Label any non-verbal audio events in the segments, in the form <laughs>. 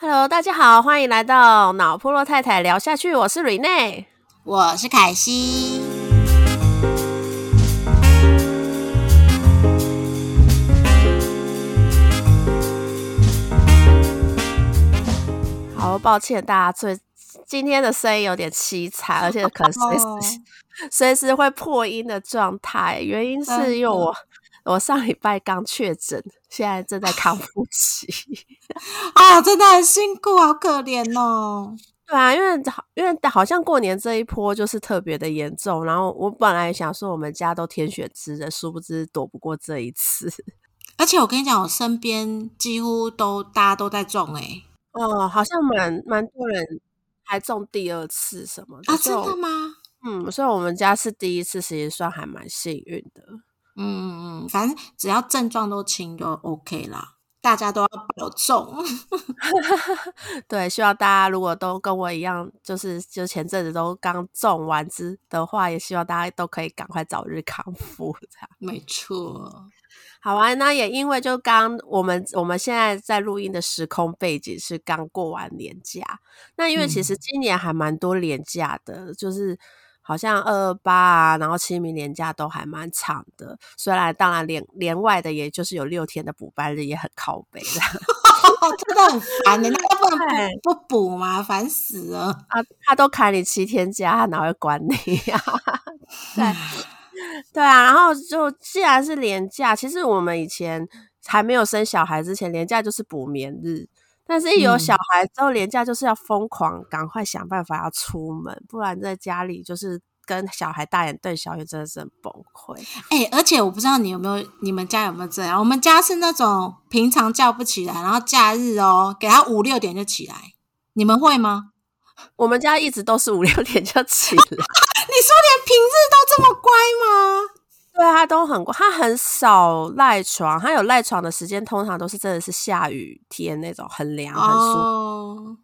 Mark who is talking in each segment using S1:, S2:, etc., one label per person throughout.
S1: Hello，大家好，欢迎来到脑破落太太聊下去。我是瑞内，
S2: 我是凯西。
S1: 好抱歉大家，最今天的声音有点凄惨，<laughs> 而且可能随时随时会破音的状态。原因是因为我我上礼拜刚确诊，现在正在康复期。<laughs>
S2: 啊，真的很辛苦，好可怜哦。<laughs>
S1: 对啊，因为因为好像过年这一波就是特别的严重，然后我本来想说我们家都天选之人，殊不知躲不过这一次。<laughs>
S2: 而且我跟你讲，我身边几乎都大家都在中哎。
S1: 哦，好像蛮蛮多人还中第二次什么的
S2: 啊？真的吗？
S1: 嗯，所以我们家是第一次，其实算还蛮幸运的。
S2: 嗯嗯嗯，反正只要症状都轻就 OK 啦。大家都要保重。<laughs>
S1: 对，希望大家如果都跟我一样，就是就前阵子都刚种完之的话，也希望大家都可以赶快早日康复。这样
S2: 没错。
S1: 好啊，那也因为就刚我们我们现在在录音的时空背景是刚过完年假，那因为其实今年还蛮多年假的，就是好像二二八啊，然后清明年假都还蛮长的。虽然当然连连外的也就是有六天的补班日也很靠背的，<laughs>
S2: 真的很烦的，那不能不补吗？烦死了
S1: 啊！他都砍你七天假，他哪会管你呀？<laughs> 对。对啊，然后就既然是年假，其实我们以前还没有生小孩之前，年假就是补眠日。但是，一有小孩之后，年假就是要疯狂，赶快想办法要出门，不然在家里就是跟小孩大眼对小眼，真的是很崩溃。
S2: 哎，而且我不知道你有没有，你们家有没有这样？我们家是那种平常叫不起来，然后假日哦，给他五六点就起来。你们会吗？
S1: 我们家一直都是五六点就起来。<laughs>
S2: 你说连平日都这么乖吗？
S1: 对啊，他都很乖，他很少赖床，他有赖床的时间，通常都是真的是下雨天那种很凉很舒服。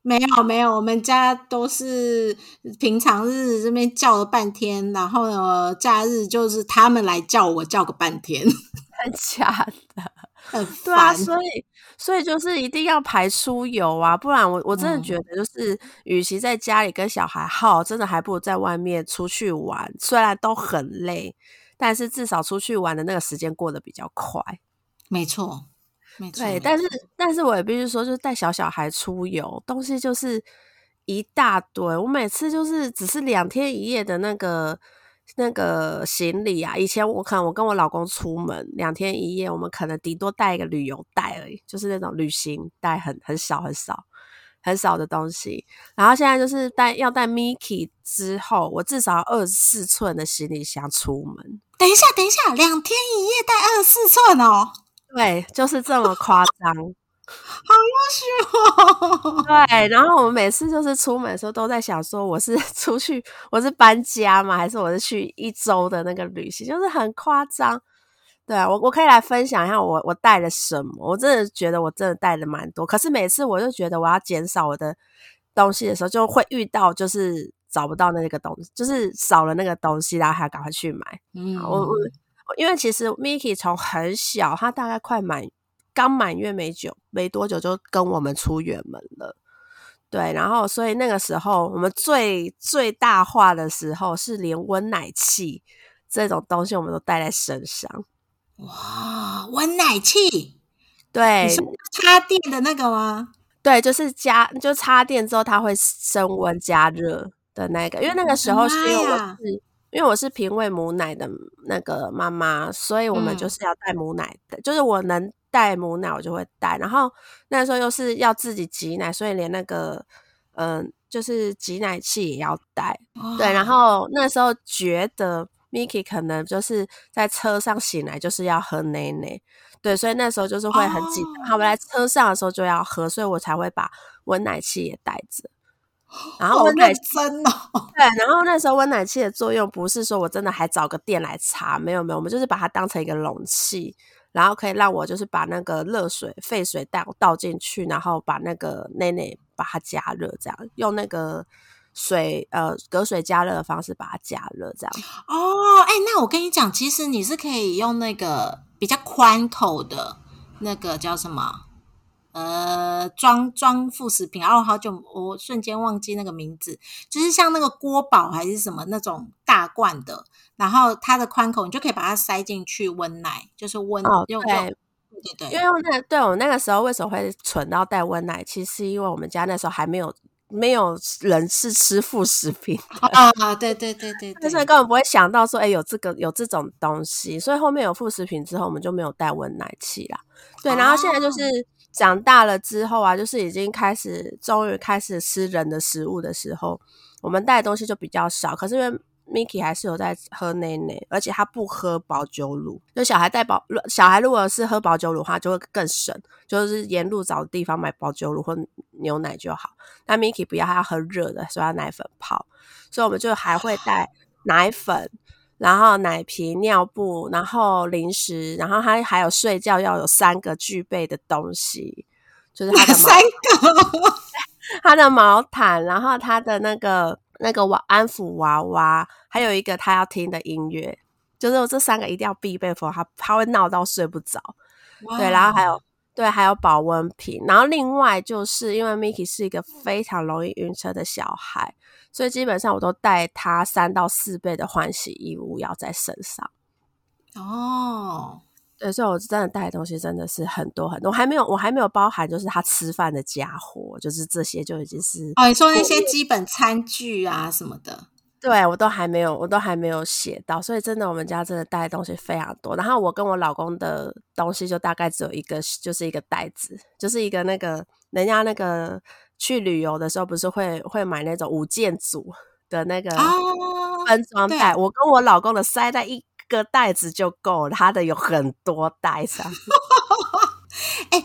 S2: 没有没有，我们家都是平常日这边叫了半天，然后呢，假日就是他们来叫我叫个半天，<laughs>
S1: 真假的？
S2: 很
S1: 对啊，所以。所以就是一定要排出游啊，不然我我真的觉得就是，与其在家里跟小孩耗，真的还不如在外面出去玩。虽然都很累，但是至少出去玩的那个时间过得比较快。
S2: 没错，没错。
S1: 对，但是但是我也必须说，就是带小小孩出游，东西就是一大堆。我每次就是只是两天一夜的那个。那个行李啊，以前我可能我跟我老公出门两天一夜，我们可能顶多带一个旅游袋而已，就是那种旅行袋，很很小很少很少的东西。然后现在就是带要带 Mickey 之后，我至少二十四寸的行李箱出门。
S2: 等一下，等一下，两天一夜带二十四寸哦？
S1: 对，就是这么夸张。<laughs>
S2: 好优秀，
S1: 对。然后我们每次就是出门的时候都在想说，我是 <laughs> 出去，我是搬家吗？还是我是去一周的那个旅行？就是很夸张。对啊，我我可以来分享一下我我带了什么。我真的觉得我真的带了蛮多，可是每次我就觉得我要减少我的东西的时候，就会遇到就是找不到那个东西，就是少了那个东西，然后还要赶快去买。嗯，我我因为其实 Miki 从很小，他大概快满。刚满月没久，没多久就跟我们出远门了。对，然后所以那个时候我们最最大化的时候，是连温奶器这种东西我们都带在身上。
S2: 哇，温奶器？
S1: 对，
S2: 插电的那个吗？
S1: 对，就是加就插电之后它会升温加热的那个。因为那个时候是因为我是因为我是平喂母奶的那个妈妈，所以我们就是要带母奶的，就是我能。带母奶我就会带，然后那时候又是要自己挤奶，所以连那个嗯，就是挤奶器也要带。对，然后那时候觉得 Miki 可能就是在车上醒来就是要喝奶奶，对，所以那时候就是会很紧张。我们来车上的时候就要喝，所以我才会把温奶器也带着。然后温奶
S2: 真哦，
S1: 对，然后那时候温奶器的作用不是说我真的还找个店来插，没有没有，我们就是把它当成一个容器。然后可以让我就是把那个热水沸水倒倒进去，然后把那个内内把它加热，这样用那个水呃隔水加热的方式把它加热，这样。
S2: 哦，哎，那我跟你讲，其实你是可以用那个比较宽口的那个叫什么？呃装装副食品，然后好久我瞬间忘记那个名字，就是像那个锅宝还是什么那种大罐的，然后它的宽口你就可以把它塞进去温奶，就是温
S1: 哦，
S2: 用用
S1: 对，
S2: 对对
S1: 因为那对我那个时候为什么会存到带温奶，其实是因为我们家那时候还没有没有人是吃副食品的，<laughs>
S2: 啊，对对对对对，
S1: 所以根本不会想到说，哎、有这个有这种东西，所以后面有副食品之后，我们就没有带温奶器啦。对，然后现在就是长大了之后啊，就是已经开始，终于开始吃人的食物的时候，我们带的东西就比较少。可是因为 Miki 还是有在喝奶奶，而且他不喝保酒乳，就小孩带保，小孩如果是喝保酒乳的话，就会更省，就是沿路找地方买保酒乳或牛奶就好。那 Miki 不要，他要喝热的，所以要奶粉泡，所以我们就还会带奶粉。然后奶瓶、尿布，然后零食，然后他还有睡觉要有三个具备的东西，就是他的 <laughs> 毛
S2: 三个，<laughs>
S1: 他的毛毯，然后他的那个那个娃安抚娃娃，还有一个他要听的音乐，就是这三个一定要必备，否则他他会闹到睡不着。对，然后还有对，还有保温瓶，然后另外就是因为 Miki 是一个非常容易晕车的小孩，所以基本上我都带他三到四倍的换洗衣物要在身上。
S2: 哦，
S1: 对，所以我真的带的东西真的是很多很多，我还没有我还没有包含就是他吃饭的家伙，就是这些就已经是
S2: 哦，你说那些基本餐具啊什么的，
S1: 对我都还没有，我都还没有写到，所以真的我们家真的带的东西非常多。然后我跟我老公的东西就大概只有一个，就是一个袋子，就是一个那个人家那个去旅游的时候不是会会买那种五件组的那个
S2: 哦
S1: 分装
S2: 对
S1: 袋，我跟我老公的塞在一个袋子就够了，他的有很多袋子啊。<laughs>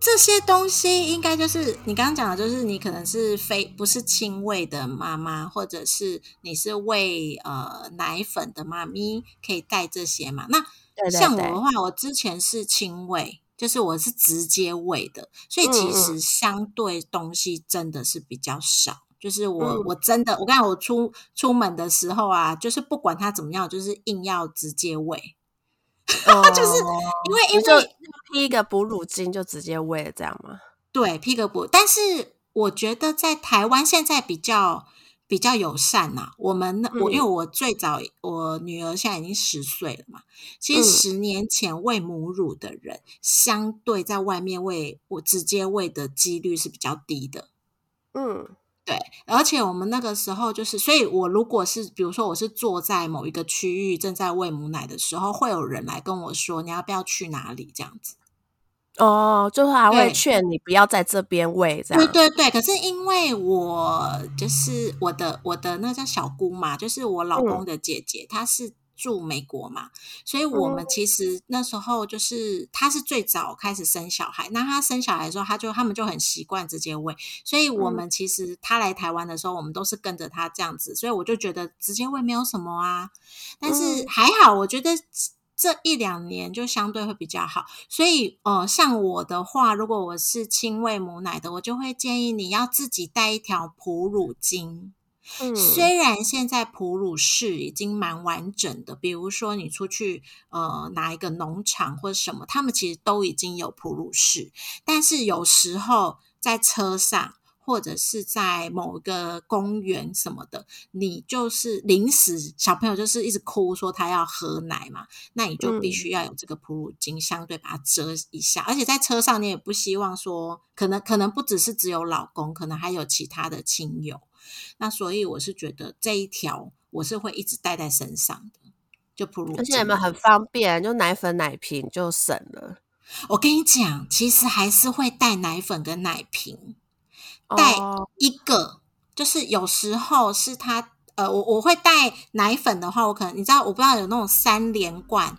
S2: 这些东西应该就是你刚刚讲的，就是你可能是非不是亲喂的妈妈，或者是你是喂呃奶粉的妈咪，可以带这些嘛？那
S1: 对对对
S2: 像我的话，我之前是亲喂，就是我是直接喂的，所以其实相对东西真的是比较少。就是我，
S1: 嗯。
S2: 我真的，我刚才我出出门的时候啊，就是不管他怎么样，就是硬要直接喂，<laughs> 就是因为因为
S1: 披一个哺乳巾就直接喂了这样吗？
S2: 对，披个布，但是我觉得在台湾现在比较比较友善呐、我们那我因为
S1: 嗯。
S2: 我最早我女儿现在已经十岁了嘛，其实
S1: 嗯。
S2: 十年前喂母乳的人，相对在外面喂我直接喂的几率是比较低的。
S1: 嗯
S2: 对，而且我们那个时候就是，所以我如果是比如说我是坐在某一个区域正在喂母奶的时候，会有人来跟我说你要不要去哪里这样子。
S1: 哦，就是还会劝你不要在这边喂这样。
S2: 对对对，可是因为我就是我的我的那叫小姑嘛，就是我老公的姐姐，她是住美国嘛，所以我们其实那时候就是他是最早开始生小孩，那他生小孩的时候，他就他们就很习惯直接喂，所以我们其实他来台湾的时候，我们都是跟着他这样子，所以我就觉得直接喂没有什么啊，但是
S1: 嗯。
S2: 还好，我觉得。这一两年就相对会比较好，所以呃，像我的话，如果我是亲喂母奶的，我就会建议你要自己带一条哺乳巾。
S1: 嗯，
S2: 虽然现在哺乳室已经蛮完整的，比如说你出去呃哪一个农场或者什么，他们其实都已经有哺乳室，但是有时候在车上。或者是在某个公园什么的，你就是临时小朋友就是一直哭说他要喝奶嘛，那你就必须要有这个哺乳巾，相对把它遮一下。而且在车上，你也不希望说，可能可能不只是只有老公，可能还有其他的亲友。那所以我是觉得这一条我是会一直带在身上的，就哺乳巾。
S1: 而且你们很方便，就奶粉奶瓶就省了。
S2: 我跟你讲，其实还是会带奶粉跟奶瓶。带
S1: 哦
S2: 一个，就是有时候是他呃，我我会带奶粉的话，我可能你知道，我不知道有那种三连罐。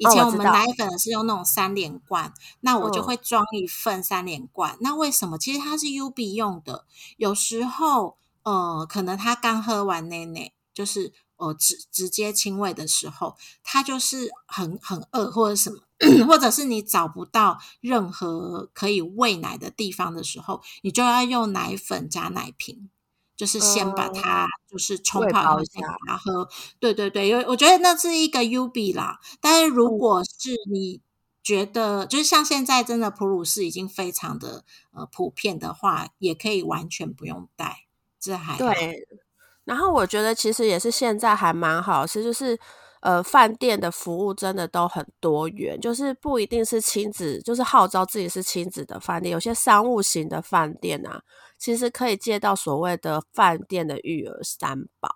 S2: 以前我们奶粉是用那种三连罐，那我就
S1: 嗯
S2: 会装一份三连罐。那为什么？其实它是 U B 用的。有时候呃，可能他刚喝完奶奶，就是呃直直接亲喂的时候，他就是很很饿或者什么。<clears throat> 或者是你找不到任何可以喂奶的地方的时候，你就要用奶粉加奶瓶，就是先把它就是冲泡
S1: 一下
S2: 然后喝。对对对，因为我觉得那是一个 U B 啦。但是如
S1: 嗯
S2: 果是你觉得就是像现在真的普鲁士已经非常的呃普遍的话，也可以完全不用带，这还
S1: 对。然后我觉得其实也是现在还蛮好是，就是呃饭店的服务真的都很多元，就是不一定是亲子，就是号召自己是亲子的饭店，有些商务型的饭店啊，其实可以借到所谓的饭店的育儿三宝。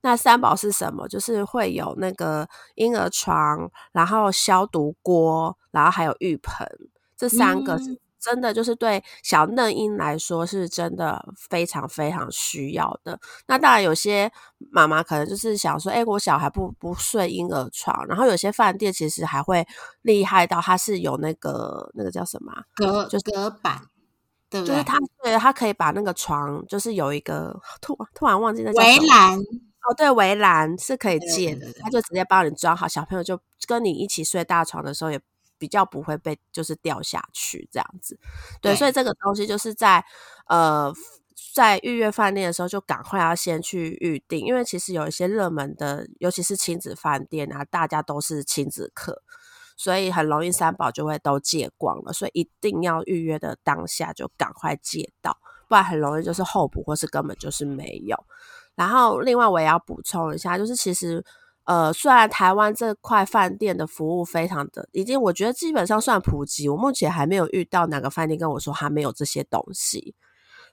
S1: 那三宝是什么？就是会有那个婴儿床，然后消毒锅，然后还有浴盆，这三个真的就是对小嫩婴来说是真的非常非常需要的。那当然有些妈妈可能就是想说，哎，我小孩不不睡婴儿床，然后有些饭店其实还会厉害到它是有那个那个叫什么
S2: 隔就是隔板，对不对？
S1: 就是他对他可以把那个床就是有一个突突然忘记那
S2: 围栏。
S1: 哦，对，围栏是可以借的，他就直接帮你装好，小朋友就跟你一起睡大床的时候，也比较不会被就是掉下去这样子。对，所以这个东西就是在呃在预约饭店的时候，就赶快要先去预定，因为其实有一些热门的，尤其是亲子饭店啊，大家都是亲子客，所以很容易三宝就会都借光了，所以一定要预约的当下就赶快借到，不然很容易就是候补或是根本就是没有。然后，另外我也要补充一下，就是其实，呃，虽然台湾这块饭店的服务非常的，已经我觉得基本上算普及，我目前还没有遇到哪个饭店跟我说他没有这些东西。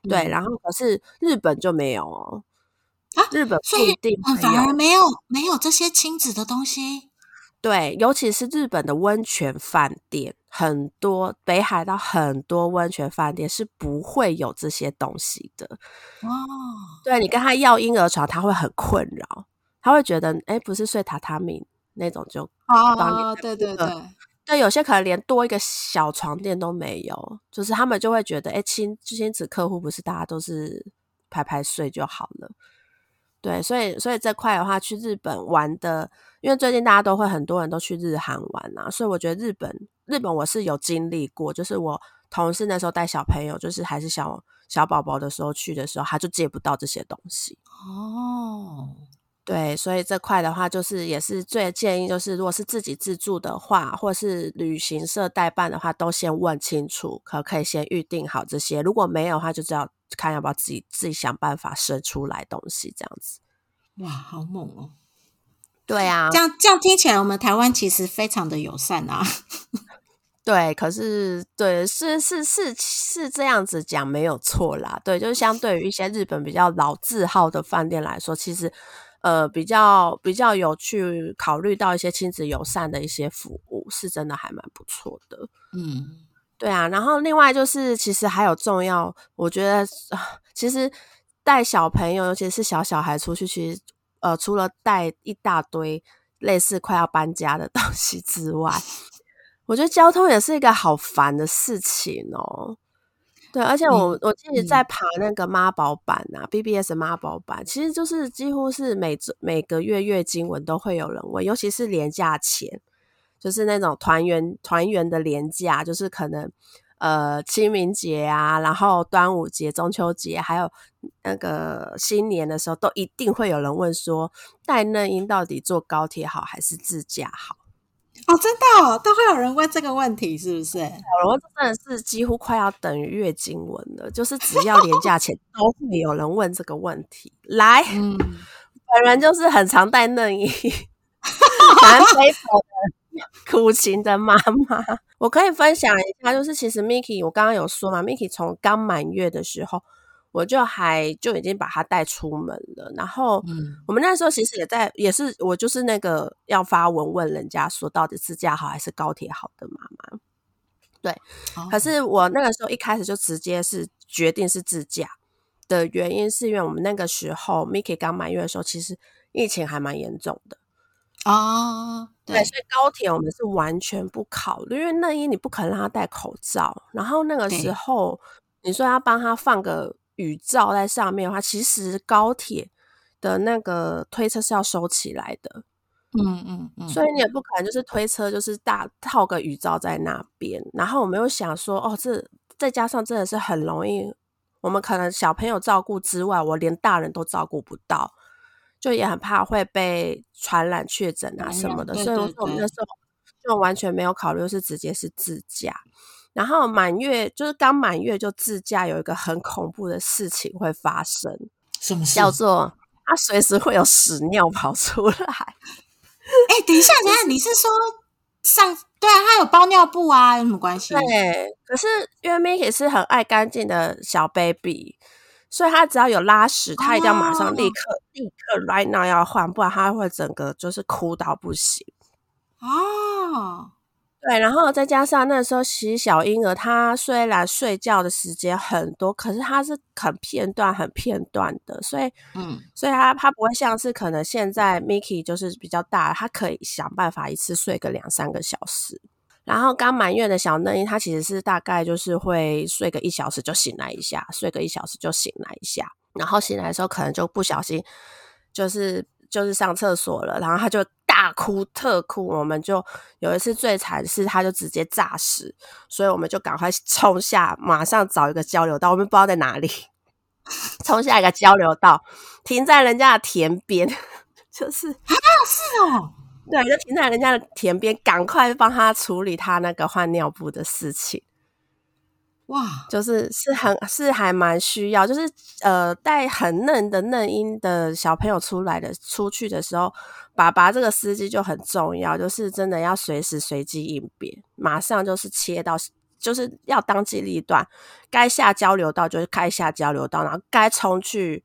S1: 对，然后可是日本就没有哦，啊，日本不一定
S2: 反而没有没有这些亲子的东西。
S1: 对，尤其是日本的温泉饭店，很多北海道很多温泉饭店是不会有这些东西的。哦，对你跟他要婴儿床，他会很困扰，他会觉得，哎，不是睡榻榻米那种就
S2: 哦，对对对，<laughs>
S1: 对，有些可能连多一个小床垫都没有，就是他们就会觉得，哎，亲亲子客户不是大家都是排排睡就好了。对，所以所以这块的话，去日本玩的，因为最近大家都会很多人都去日韩玩啊，所以我觉得日本日本我是有经历过，就是我同事那时候带小朋友，就是还是小小宝宝的时候去的时候，他就借不到这些东西。哦，对，所以这块的话，就是也是最建议，就是如果是自己自助的话，或是旅行社代办的话，都先问清楚，可不可以先预定好这些。如果没有的话，就只要。看要不要自己自己想办法生出来东西，这样子。
S2: 哇，好猛哦！
S1: 对啊，
S2: 这样这样听起来，我们台湾其实非常的友善啊。<laughs>
S1: 对，可是对，是是是是这样子讲没有错啦。对，就是相对于一些日本比较老字号的饭店来说，其实呃比较比较有去考虑到一些亲子友善的一些服务，是真的还蛮不错的。嗯。对啊，然后另外就是，其实还有重要，我觉得其实带小朋友，尤其是小小孩出去，其实呃，除了带一大堆类似快要搬家的 <laughs> 东西之外，<laughs> 我觉得交通也是一个好烦的事情哦。对，而且我我自己在爬那个妈宝版啊，BBS 妈宝版，其实就是几乎是每每个月月经文都会有人问，尤其是年假前。就是那种团圆团圆的年假，就是可能呃清明节啊，然后端午节、中秋节，还有那个新年的时候，都一定会有人问说，带嫩婴到底坐高铁好还是自驾好？
S2: 哦，真的哦，都会有人问这个问题，是不是？
S1: 我真的是几乎快要等于月经文了，就是只要年假前都会有人问这个问题。来，本人就是很常带嫩婴，蛮飞跑 <laughs> 的。苦情的妈妈，我可以分享一下，就是其实 Miki，我刚刚有说嘛，Miki 从刚满月的时候，我就还就已经把他带出门了。然后，我们那时候其实也在，也是我就是那个要发文问人家说，到底自驾好还是高铁好的妈妈。对，可是。我那个时候一开始就直接是决定是自驾。的原因，是因为我们那个时候 Miki 刚满月的时候，其实疫情还蛮严重的。哦，对，所以高铁我们是完全不考虑，因为那因你不可能让他戴口罩，然后那个时候你说要帮他放个雨罩在上面的话，其实高铁的那个推车是要收起来的，嗯嗯嗯，所以你也不可能就是推车就是大套个雨罩在那边，然后我们又想说，哦，这再加上真的是很容易，我们可能小朋友照顾之外，我连大人都照顾不到。就也很怕会被传染确诊啊什么的，所以我说我们那时候就完全没有考虑是直接是自驾。然后满月就是刚满月就自驾，有一个很恐怖的事情会发生，
S2: 什么事？
S1: 叫做他随时会有屎尿跑出来。<laughs>
S2: 哎，等一下，等一下，你是说上对啊？他有包尿布啊，有什么关系？
S1: 对，可是因为 Miki 是很爱干净的小 baby，所以他只要有拉屎，他一定要马上立刻立刻 right now 要换，不然他会整个就是哭到不行。
S2: 哦。
S1: 对，然后再加上那时候洗小婴儿，他虽然睡觉的时间很多，可是他是很片段、很片段的，所以，嗯，所以他他不会像是可能现在 Miki 就是比较大，他可以想办法一次睡个两三个小时。然后刚满月的小嫩婴，他其实是大概就是会睡个一小时就醒来一下，睡个一小时就醒来一下，然后醒来的时候可能就不小心就是就是上厕所了，然后他就。大哭特哭，我们就有一次最惨是，他就直接炸死，所以我们就赶快冲下，马上找一个交流道，我们不知道在哪里，冲下一个交流道，停在人家的田边，<laughs> 就是
S2: 啊，是哦，
S1: 对，就停在人家的田边，赶快帮他处理他那个换尿布的事情。
S2: 哇，
S1: 就是是很是还蛮需要，就是呃带很嫩的嫩婴的小朋友出来的出去的时候，爸爸这个司机就很重要，就是真的要随时随机应变，马上就是切到，就是要当机立断，该下交流道就是开下交流道，然后该冲去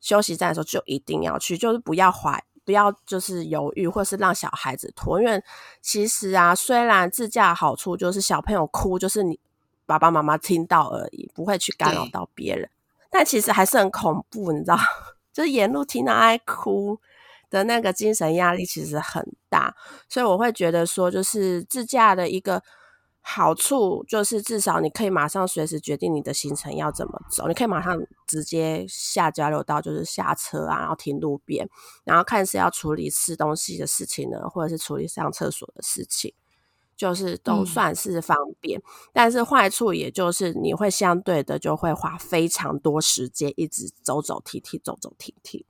S1: 休息站的时候就一定要去，就是不要怀不要就是犹豫或是让小孩子拖，因为其实啊，虽然自驾好处就是小朋友哭，就是你。爸爸妈妈听到而已，不会去干扰到别人。但其实还是很恐怖，你知道，<laughs> 就是沿路听到爱哭的那个精神压力其实很大。所以我会觉得说，就是自驾的一个好处，就是至少你可以马上随时决定你的行程要怎么走，你可以马上直接下交流道，就是下车啊，然后停路边，然后看是要处理吃东西的事情呢，或者是处理上厕所的事情。就是都算是方便，但是坏处也就是你会相对的就会花非常多时间一直走走停停走走停停。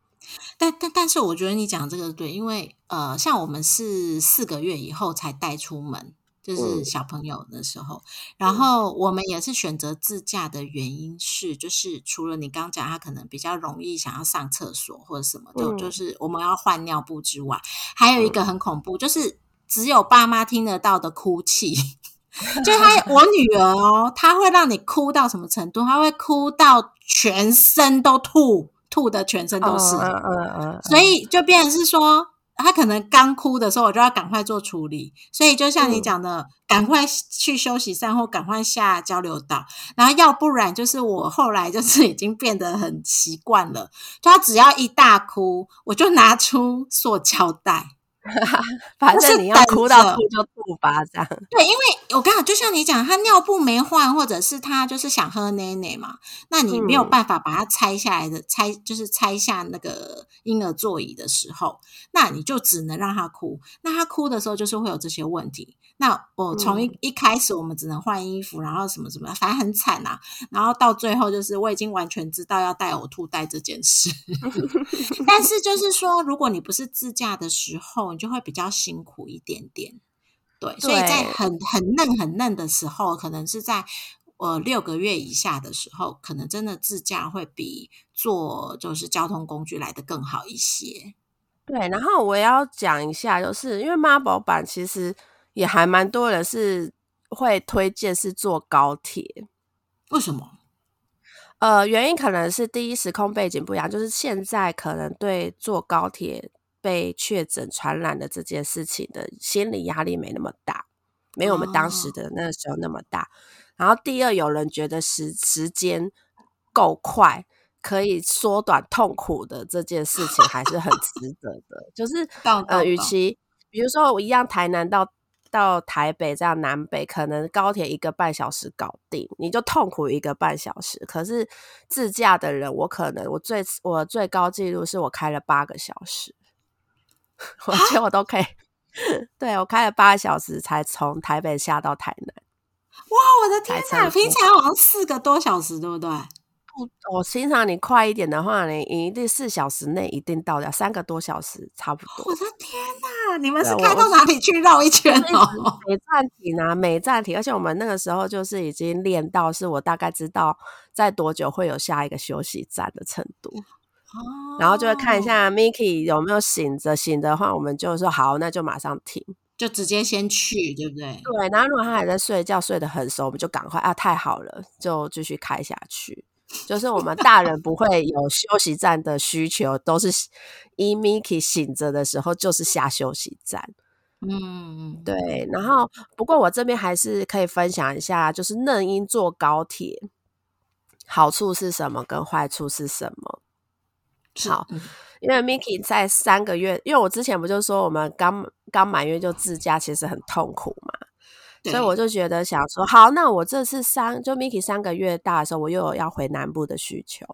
S2: 但但但是我觉得你讲这个对，因为呃，像我们是四个月以后才带出门，就是小朋友的时候，然后我们也是选择自驾的原因是，就是除了你刚讲他可能比较容易想要上厕所或者什么的，就是我们要换尿布之外，还有一个很恐怖就是。只有爸妈听得到的哭泣，<laughs> 就他我女儿哦，她会让你哭到什么程度？她会哭到全身都吐，吐的全身都是。嗯嗯嗯。所以就变成是说，她可能刚哭的时候，我就要赶快做处理。所以就像你讲的，赶快去休息站或赶快下交流道。然后要不然就是我后来就是已经变得很习惯了，就她只要一大哭，我就拿出塑胶袋。<laughs>
S1: 反正你要哭到哭就吐吧，这样。
S2: 对，因为我刚好就像你讲，他尿布没换，或者是他就是想喝奶奶嘛，那你没有办法把它拆下来的，拆就是拆下那个婴儿座椅的时候，那你就只能让他哭。那他哭的时候，就是会有这些问题。那我从一一开始，我们只能换衣服，然后什么什么，反正很惨呐。然后到最后，就是我已经完全知道要带呕吐袋这件事。<laughs> 但是就是说，如果你不是自驾的时候，你就会比较辛苦一点点。对，所以在很很嫩很嫩的时候，可能是在呃六个月以下的时候，可能真的自驾会比坐就是交通工具来的更好一些。
S1: 对，然后我要讲一下，就是因为妈宝版其实。也还蛮多人是会推荐是坐高铁，
S2: 为什么？
S1: 呃，原因可能是第一时空背景不一样，就是现在可能对坐高铁被确诊传染的这件事情的心理压力没那么大，没有我们当时的那个时候那么大。然后第二，有人觉得时时间够快，可以缩短痛苦的这件事情还是很 <laughs> 值得的。就是呃，与其比如说我一样台南到。到台北这样南北可能高铁一个半小时搞定，你就痛苦一个半小时。可是自驾的人，我可能我最我最高纪录是我开了八个小时，<laughs> 我觉得我都可以。<laughs> 对我开了八个小时才从台北下到台南。
S2: 哇，我的天哪！平常好像四个多小时，对不对？
S1: 速，我欣赏你快一点的话，你一定四小时内一定到掉，三个多小时差不多。
S2: 我的天哪！你们是开到哪里去绕一圈哦？
S1: 没暂停啊，没暂停。而且我们那个时候就是已经练到，是我大概知道在多久会有下一个休息站的程度。哦，然后就会看一下 Miki 有没有醒着，醒的话我们就说好，那就马上停。
S2: 就直接先去，对不对？
S1: 对，然后如果他还在睡觉，睡得很熟，我们就赶快啊，太好了，就继续开下去。就是我们大人不会有休息站的需求，都是一 Miki 醒着的时候就是下休息站。嗯，对。然后不过我这边还是可以分享一下，就是嫩婴坐高铁好处是什么，跟坏处是什么？好。因为 Miki 在三个月，因为我之前不就说我们刚刚满月就自驾，其实很痛苦嘛，所以我就觉得想说，好，那我这次三就 Miki 三个月大的时候，我又有要回南部的需求，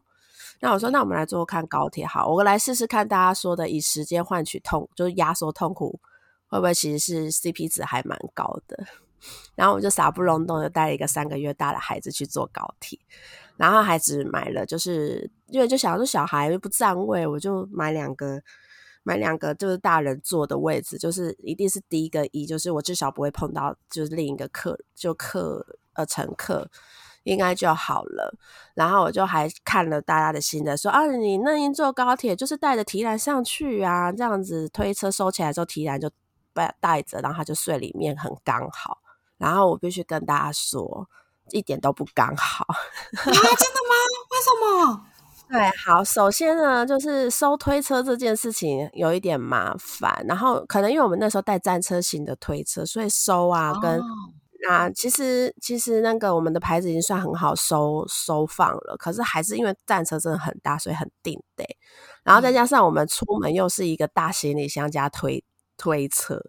S1: 那我说，那我们来坐看高铁，好，我来试试看大家说的以时间换取痛，就是压缩痛苦，会不会其实是 CP 值还蛮高的？然后我就傻不隆咚的带了一个三个月大的孩子去坐高铁。然后孩子买了，就是因为就想说小孩又不占位，我就买两个，买两个就是大人坐的位置，就是一定是第一个一，就是我至少不会碰到就是另一个客就客呃乘客应该就好了。然后我就还看了大家的心得，说啊，你那一坐高铁就是带着提篮上去啊，这样子推车收起来之后提篮就带带着，然后他就睡里面很刚好。然后我必须跟大家说。一点都不刚好 <laughs> 啊！
S2: 真的吗？为什么？
S1: 对，好，首先呢，就是收推车这件事情有一点麻烦，然后可能因为我们那时候带战车型的推车，所以收啊跟那其实其实那个我们的牌子已经算很好收收放了，可是还是因为战车真的很大，所以很定得。然后再加上我们出门又是一个大行李箱加推推车，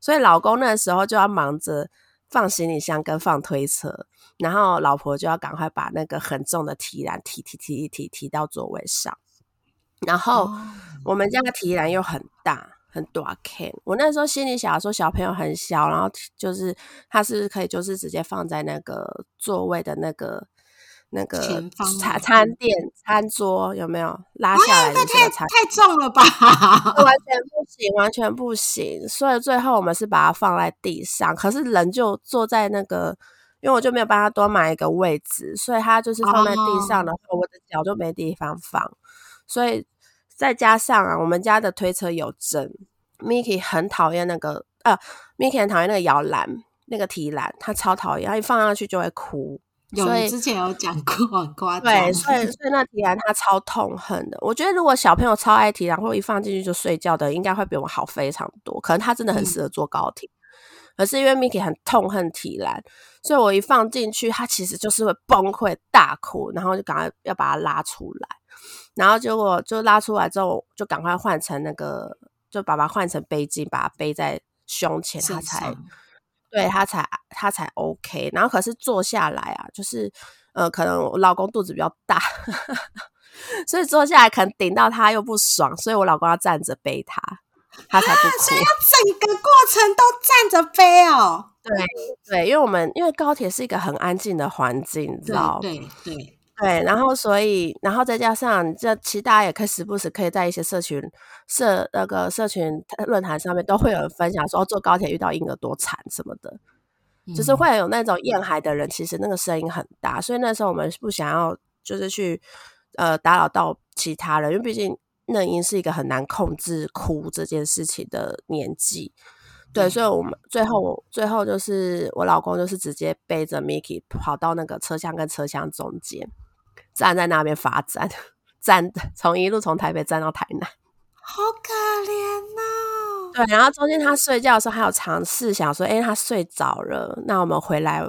S1: 所以老公那时候就要忙着。放行李箱跟放推车，然后老婆就要赶快把那个很重的提篮提提提提提到座位上。然后我们家的提篮又很大，很大 can。我那时候心里想说，小朋友很小，然后就是他是可以就是直接放在那个座位的那个。那个餐餐店餐桌有没有拉下来？
S2: 那太太重了吧？<laughs>
S1: 完全不行，完全不行。所以最后我们是把它放在地上，可是人就坐在那个，因为我就没有帮他多买一个位置，所以他就是放在地上的话，我的脚就没地方放。所以再加上啊，我们家的推车有针，Miki 很讨厌那个呃，Miki 很讨厌那个摇篮，那个提篮，他超讨厌，他一放上去就会哭。
S2: 有之前有讲过，很夸张。
S1: 对，所以所以那提篮他超痛恨的。我觉得如果小朋友超爱提篮，或一放进去就睡觉的，应该会比我好非常多。可能他真的很适合坐高铁，可是因为 Miki 很痛恨提篮，所以我一放进去，他其实就是会崩溃大哭，然后就赶快要把他拉出来，然后结果就拉出来之后，就赶快换成那个，就把它换成背巾，把它背在胸前，他才。对他才他才 OK，然后可是坐下来啊，就是呃，可能我老公肚子比较大，<laughs> 所以坐下来可能顶到他又不爽，所以我老公要站着背他，他才不哭。
S2: 所以要整个过程都站着背哦。
S1: 对对，因为我们因为高铁是一个很安静的环境，你知道？
S2: 对对。
S1: 对，然后所以，然后再加上这，其实大家也可以时不时可以在一些社群社那个社群论坛上面，都会有人分享说坐高铁遇到婴儿多惨什么的，就是会有那种厌孩的人，其实那个声音很大，所以那时候我们不想要就是去呃打扰到其他人，因为毕竟嫩婴是一个很难控制哭这件事情的年纪，对，所以我。们最后最后就是我老公就是直接背着 Miki 跑到那个车厢跟车厢中间。站在那边罚站，站 <laughs> 从一路从台北站到台南，
S2: 好可怜呐。
S1: 对，然后中间他睡觉的时候还有尝试想说，哎，他睡着了，那我们回来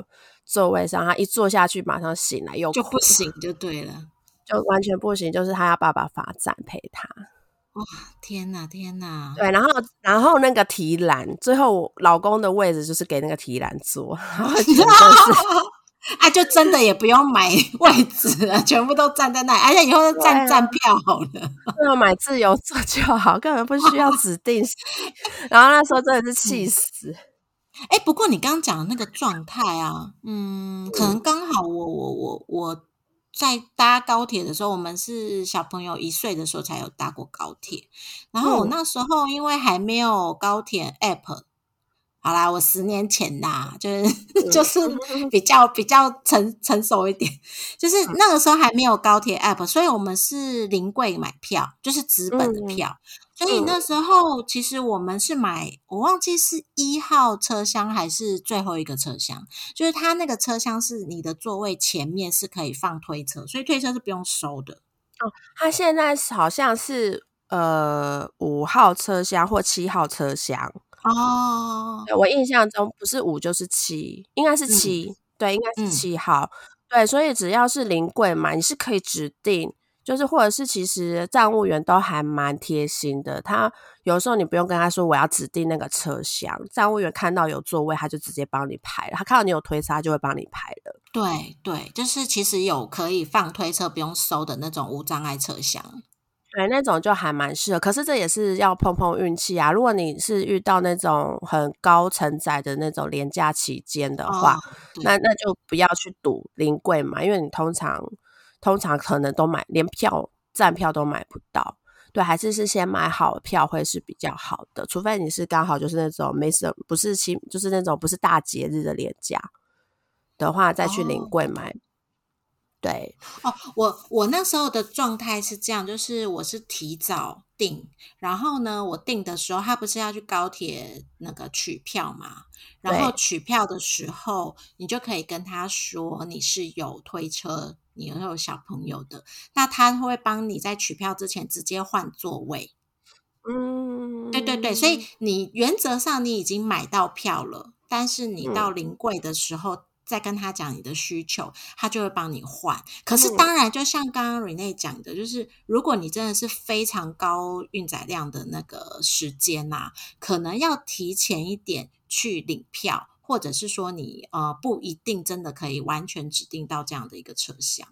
S1: 座位上，他一坐下去马上醒来，又
S2: 就不行就对了，
S1: 就完全不行，就是他要爸爸罚站陪他。
S2: 哇，天哪，天哪！
S1: 对，然后然后那个提篮，最后老公的位置就是给那个提篮坐，然后真的是。<laughs>
S2: 啊，就真的也不用买 <laughs> 位置了，全部都站在那，而且以后都站站票好了，<laughs>
S1: 就买自由座就好，根本不需要指定。然后那时候真的是气死。
S2: 哎，不过你刚刚讲的那个状态啊，嗯，可能刚好我我我我在搭高铁的时候，我们是小朋友一岁的时候才有搭过高铁。然后我那时候因为还没有高铁 app，好啦，我十年前啦，就是 <laughs> 就是。比较比较成成熟一点，就是那个时候还没有高铁 app，所以我们是临柜买票，就是纸本的票。所以那时候其实我们是买，我忘记是一号车厢还是最后一个车厢，就是它那个车厢是你的座位前面是可以放推车，所以推车是不用收的。
S1: 哦，它现在好像是呃五号车厢或七号车厢
S2: 哦。
S1: 我印象中不是五就是七，应该是七，对，应该是七号。对，所以只要是临柜嘛，你是可以指定。就是，或者是其实站务员都还蛮贴心的。他有时候你不用跟他说我要指定那个车厢，站务员看到有座位，他就直接帮你排了。他看到你有推车，就会帮你排了。
S2: 对对，就是其实有可以放推车不用收的那种无障碍车厢，
S1: 对，那种就还蛮适合。可是这也是要碰碰运气啊。如果你是遇到那种很高承载的那种廉价期间的话，那那就不要去赌临柜嘛，因为你通常。通常可能都买连票站票都买不到，对，还是是先买好票会是比较好的，除非你是刚好就是那种没什不是期就是那种不是大节日的廉价的话，再去临柜买。对
S2: 哦，我我那时候的状态是这样，就是我是提早订，然后呢，我订的时候他不是要去高铁那个取票嘛，然后取票的时候，你就可以跟他说你是有推车，你有小朋友的，那他会帮你在取票之前直接换座位。
S1: 嗯，
S2: 对对对，所以你原则上你已经买到票了，但是你到临柜的时候。再跟他讲你的需求，他就会帮你换。可是当然，就像刚刚 Rene 讲的，就是如果你真的是非常高运载量的那个时间呐，可能要提前一点去领票，或者是说你呃不一定真的可以完全指定到这样的一个车厢。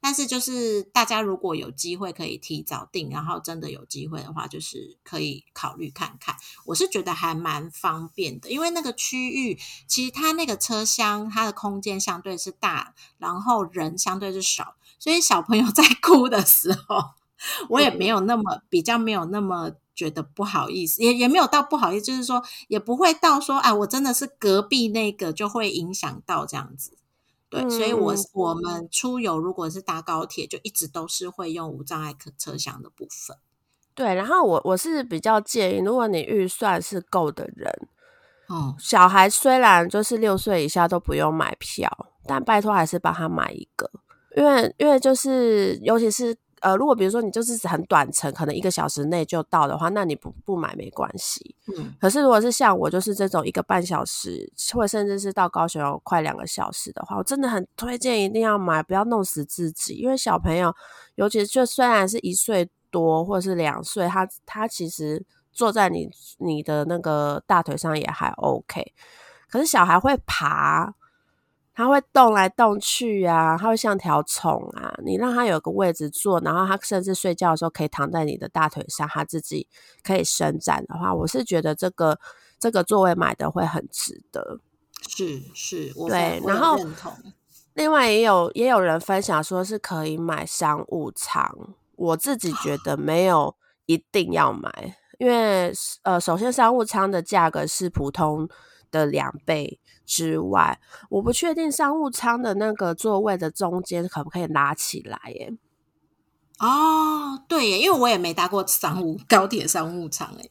S2: 但是，就是大家如果有机会可以提早订，然后真的有机会的话，就是可以考虑看看。我是觉得还蛮方便的，因为那个区域其实它那个车厢它的空间相对是大，然后人相对是少，所以小朋友在 <laughs> 哭的时候，我也没有那么比较没有那么觉得不好意思，也也没有到不好意思，就是说也不会到说啊，我真的是隔壁那个就会影响到这样子。对，所以，我我们出游如果是搭高铁，就一直都是会用无障碍可车厢的部分。
S1: 对，然后我我是比较建议，如果你预算是够的人，
S2: 哦，
S1: 小孩虽然就是六岁以下都不用买票，但拜托还是帮他买一个，因为因为就是尤其是。呃，如果比如说你就是很短程，可能一个小时内就到的话，那你不不买没关系。
S2: 嗯，
S1: 可是如果是像我就是这种一个半小时，或者甚至是到高雄有快两个小时的话，我真的很推荐一定要买，不要弄死自己。因为小朋友，尤其就虽然是一岁多或者是两岁，他他其实坐在你你的那个大腿上也还 OK，可是小孩会爬。它会动来动去啊，它会像条虫啊。你让它有个位置坐，然后它甚至睡觉的时候可以躺在你的大腿上，它自己可以伸展的话，我是觉得这个这个座位买的会很值得。
S2: 是是，
S1: 对，然后另外也有也有人分享说是可以买商务舱，我自己觉得没有一定要买，因为呃，首先商务舱的价格是普通的两倍。之外，我不确定商务舱的那个座位的中间可不可以拉起来耶？
S2: 哦，对耶，因为我也没搭过商务高铁商务舱诶。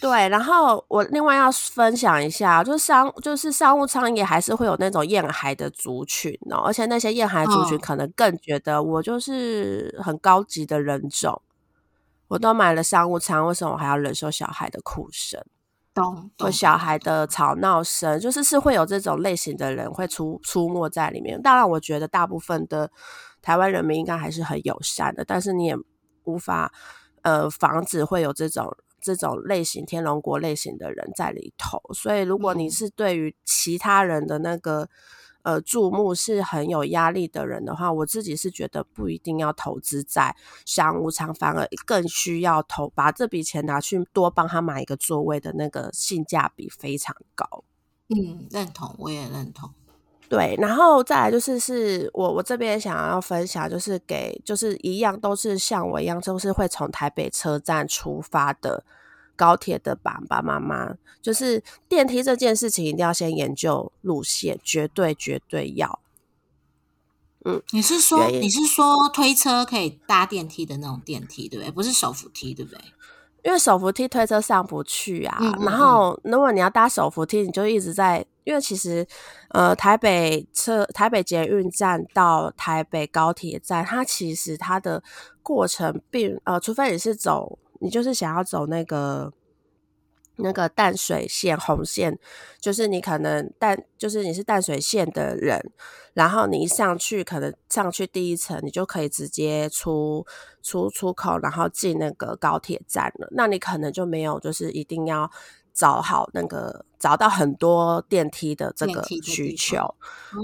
S1: 对，然后我另外要分享一下，就是商就是商务舱也还是会有那种厌海的族群哦，而且那些厌海族群可能更觉得我就是很高级的人种，我都买了商务舱，为什么我还要忍受小孩的哭声？或小孩的吵闹声，就是是会有这种类型的人会出出没在里面。当然，我觉得大部分的台湾人民应该还是很友善的，但是你也无法呃防止会有这种这种类型天龙国类型的人在里头。所以，如果你是对于其他人的那个。呃，注目是很有压力的人的话，我自己是觉得不一定要投资在商务舱，反而更需要投把这笔钱拿去多帮他买一个座位的那个性价比非常高。
S2: 嗯，认同，我也认同。
S1: 对，然后再来就是是我我这边想要分享，就是给就是一样都是像我一样，就是会从台北车站出发的高铁的爸爸妈妈，就是电梯这件事情一定要先研究路线，绝对绝对要。嗯，
S2: 你是说你是说推车可以搭电梯的那种电梯，对不对？不是手扶梯，对不对？
S1: 因为手扶梯推车上不去啊，然后如果你要搭手扶梯，你就一直在。因为其实，呃，台北车台北捷运站到台北高铁站，它其实它的过程并呃，除非你是走，你就是想要走那个那个淡水线红线，就是你可能淡，就是你是淡水线的人，然后你一上去，可能上去第一层，你就可以直接出出出口，然后进那个高铁站了。那你可能就没有，就是一定要。找好那个找到很多电梯的这个需求，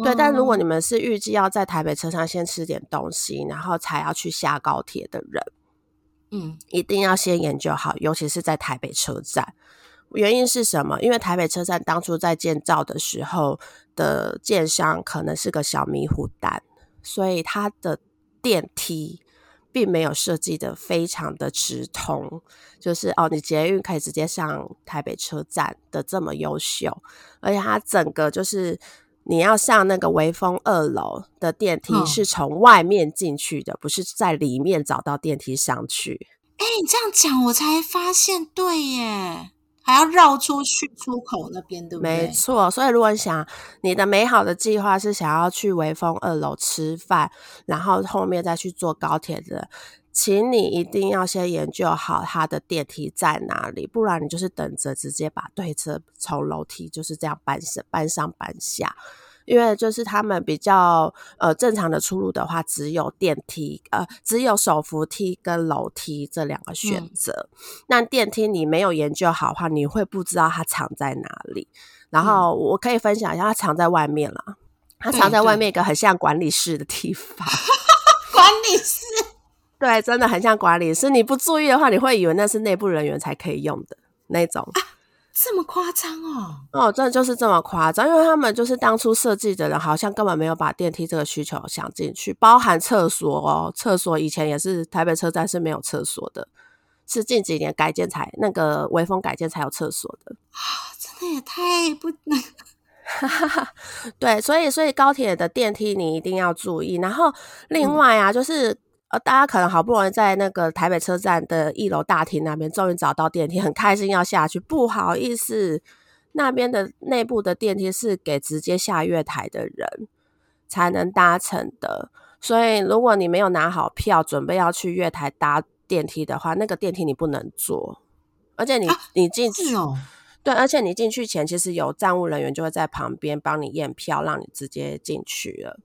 S1: 对。但如果你们是预计要在台北车上先吃点东西，然后才要去下高铁的人，嗯，一定要先研究好，尤其是在台北车站。原因是什么？因为台北车站当初在建造的时候的建商可能是个小迷糊蛋，所以它的电梯。并没有设计的非常的直通，就是哦，你捷运可以直接上台北车站的这么优秀，而且它整个就是你要上那个微风二楼的电梯是从外面进去的，不是在里面找到电梯上去。
S2: 哎，你这样讲我才发现，对耶。还要绕出去出口那边，对不对？
S1: 没错，所以如果你想你的美好的计划是想要去微风二楼吃饭，然后后面再去坐高铁的，请你一定要先研究好它的电梯在哪里，不然你就是等着直接把对车从楼梯就是这样搬上搬上搬下。因为就是他们比较呃正常的出路的话，只有电梯呃只有手扶梯跟楼梯这两个选择。那电梯你没有研究好的话，你会不知道它藏在哪里。然后我可以分享一下，它藏在外面了。它藏在外面一个很像管理室的地方。<laughs>
S2: 管理室，
S1: 对，真的很像管理是。你不注意的话，你会以为那是内部人员才可以用的那种。
S2: 这么夸张哦！
S1: 哦，真的就是这么夸张，因为他们就是当初设计的人，好像根本没有把电梯这个需求想进去，包含厕所哦，厕所以前也是台北车站是没有厕所的，是近几年改建才那个微风改建才有厕所的
S2: 啊！真的也太不能，<laughs>
S1: 对，所以所以高铁的电梯你一定要注意，然后另外啊，就是。大家可能好不容易在那个台北车站的一楼大厅那边，终于找到电梯，很开心要下去。不好意思，那边的内部的电梯是给直接下月台的人才能搭乘的。所以，如果你没有拿好票，准备要去月台搭电梯的话，那个电梯你不能坐。而且，你你进去
S2: 哦，
S1: 对，而且你进去前，其实有站务人员就会在旁边帮你验票，让你直接进去了。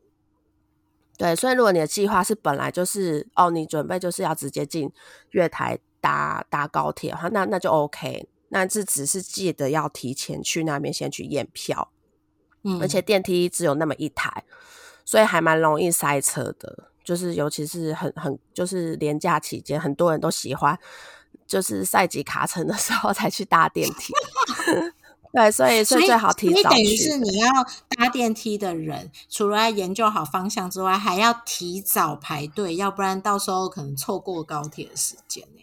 S1: 对，所以如果你的计划是本来就是哦，你准备就是要直接进月台搭搭高铁的话，那那就 OK。那这只是记得要提前去那边先去验票，嗯，而且电梯只有那么一台，所以还蛮容易塞车的。就是尤其是很很就是廉价期间，很多人都喜欢就是赛级卡层的时候 <laughs> 才去搭电梯。对，所以所以最好提早
S2: 等于是你要搭电梯的人，除了要研究好方向之外，还要提早排队，要不然到时候可能错过高铁的时间呢。